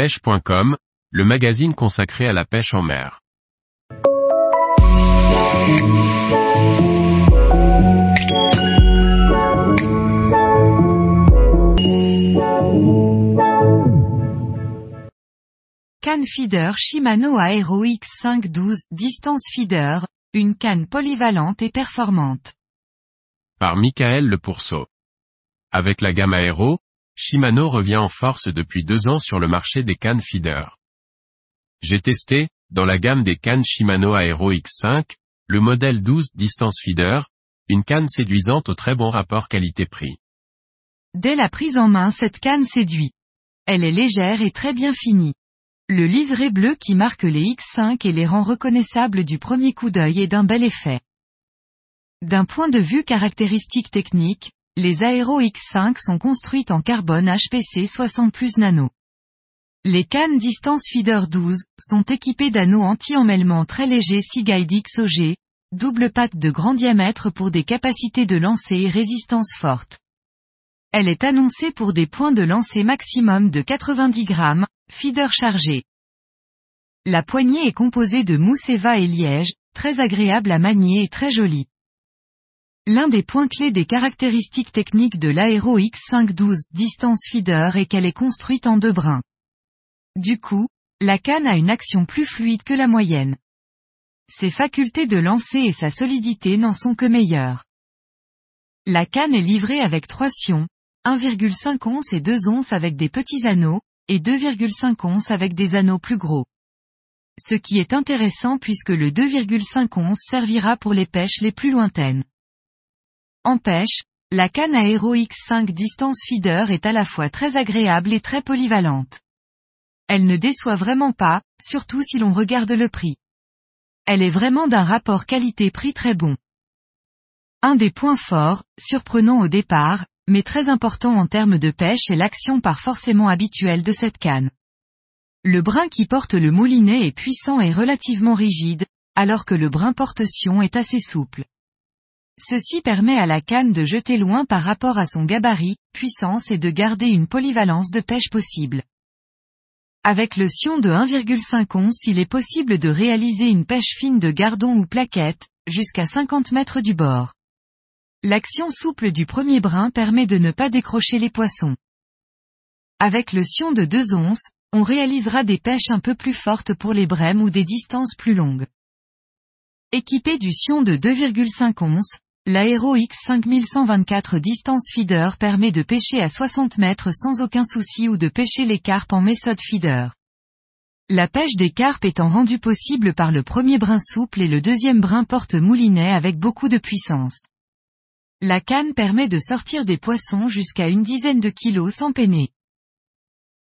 pêche.com, le magazine consacré à la pêche en mer. Canne feeder Shimano Aero X512 Distance Feeder, une canne polyvalente et performante. Par Michael Le Pourceau. Avec la gamme Aero, Shimano revient en force depuis deux ans sur le marché des cannes feeder. J'ai testé, dans la gamme des cannes Shimano Aero X5, le modèle 12 Distance Feeder, une canne séduisante au très bon rapport qualité-prix. Dès la prise en main cette canne séduit. Elle est légère et très bien finie. Le liseré bleu qui marque les X5 et les rend reconnaissables du premier coup d'œil est d'un bel effet. D'un point de vue caractéristiques techniques, les Aero X5 sont construites en carbone HPC 60 plus nano. Les cannes Distance Feeder 12 sont équipées d'anneaux anti-emmêlement très légers Seaguide XOG, double patte de grand diamètre pour des capacités de lancer et résistance forte. Elle est annoncée pour des points de lancer maximum de 90 grammes, feeder chargé. La poignée est composée de mousse Eva et liège, très agréable à manier et très jolie. L'un des points clés des caractéristiques techniques de l'Aero X512 Distance Feeder est qu'elle est construite en deux brins. Du coup, la canne a une action plus fluide que la moyenne. Ses facultés de lancer et sa solidité n'en sont que meilleures. La canne est livrée avec trois sions, 1,5 onces et 2 onces avec des petits anneaux, et 2,5 onces avec des anneaux plus gros. Ce qui est intéressant puisque le 2,5 onces servira pour les pêches les plus lointaines. En pêche, la canne Aero X5 Distance Feeder est à la fois très agréable et très polyvalente. Elle ne déçoit vraiment pas, surtout si l'on regarde le prix. Elle est vraiment d'un rapport qualité-prix très bon. Un des points forts, surprenant au départ, mais très important en termes de pêche est l'action par forcément habituelle de cette canne. Le brin qui porte le moulinet est puissant et relativement rigide, alors que le brin porte-sion est assez souple. Ceci permet à la canne de jeter loin par rapport à son gabarit, puissance et de garder une polyvalence de pêche possible. Avec le sion de 1,5 once il est possible de réaliser une pêche fine de gardon ou plaquette, jusqu'à 50 mètres du bord. L'action souple du premier brin permet de ne pas décrocher les poissons. Avec le sion de 2 onces, on réalisera des pêches un peu plus fortes pour les brèmes ou des distances plus longues. Équipé du sion de 2,5 onces, L'Aero X5124 Distance Feeder permet de pêcher à 60 mètres sans aucun souci ou de pêcher les carpes en méthode feeder. La pêche des carpes étant rendue possible par le premier brin souple et le deuxième brin porte moulinet avec beaucoup de puissance. La canne permet de sortir des poissons jusqu'à une dizaine de kilos sans peiner.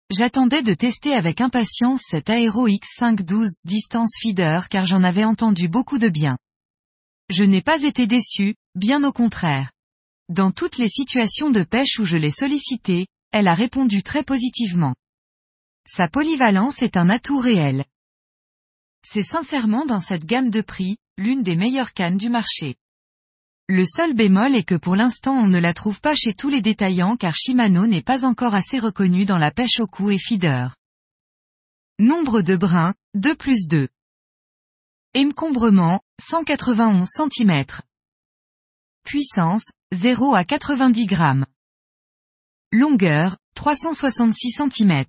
J'attendais de tester avec impatience cet Aero X512 Distance Feeder car j'en avais entendu beaucoup de bien. Je n'ai pas été déçu, bien au contraire. Dans toutes les situations de pêche où je l'ai sollicité, elle a répondu très positivement. Sa polyvalence est un atout réel. C'est sincèrement dans cette gamme de prix, l'une des meilleures cannes du marché. Le seul bémol est que pour l'instant on ne la trouve pas chez tous les détaillants car Shimano n'est pas encore assez reconnu dans la pêche au cou et feeder. Nombre de brins, 2 plus 2. Encombrement, 191 cm. Puissance, 0 à 90 grammes. Longueur, 366 cm.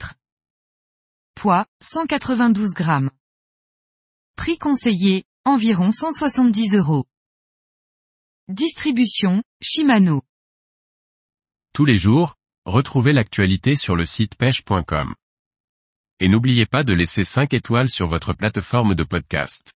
Poids, 192 grammes. Prix conseillé, environ 170 euros. Distribution, Shimano. Tous les jours, retrouvez l'actualité sur le site pêche.com. Et n'oubliez pas de laisser 5 étoiles sur votre plateforme de podcast.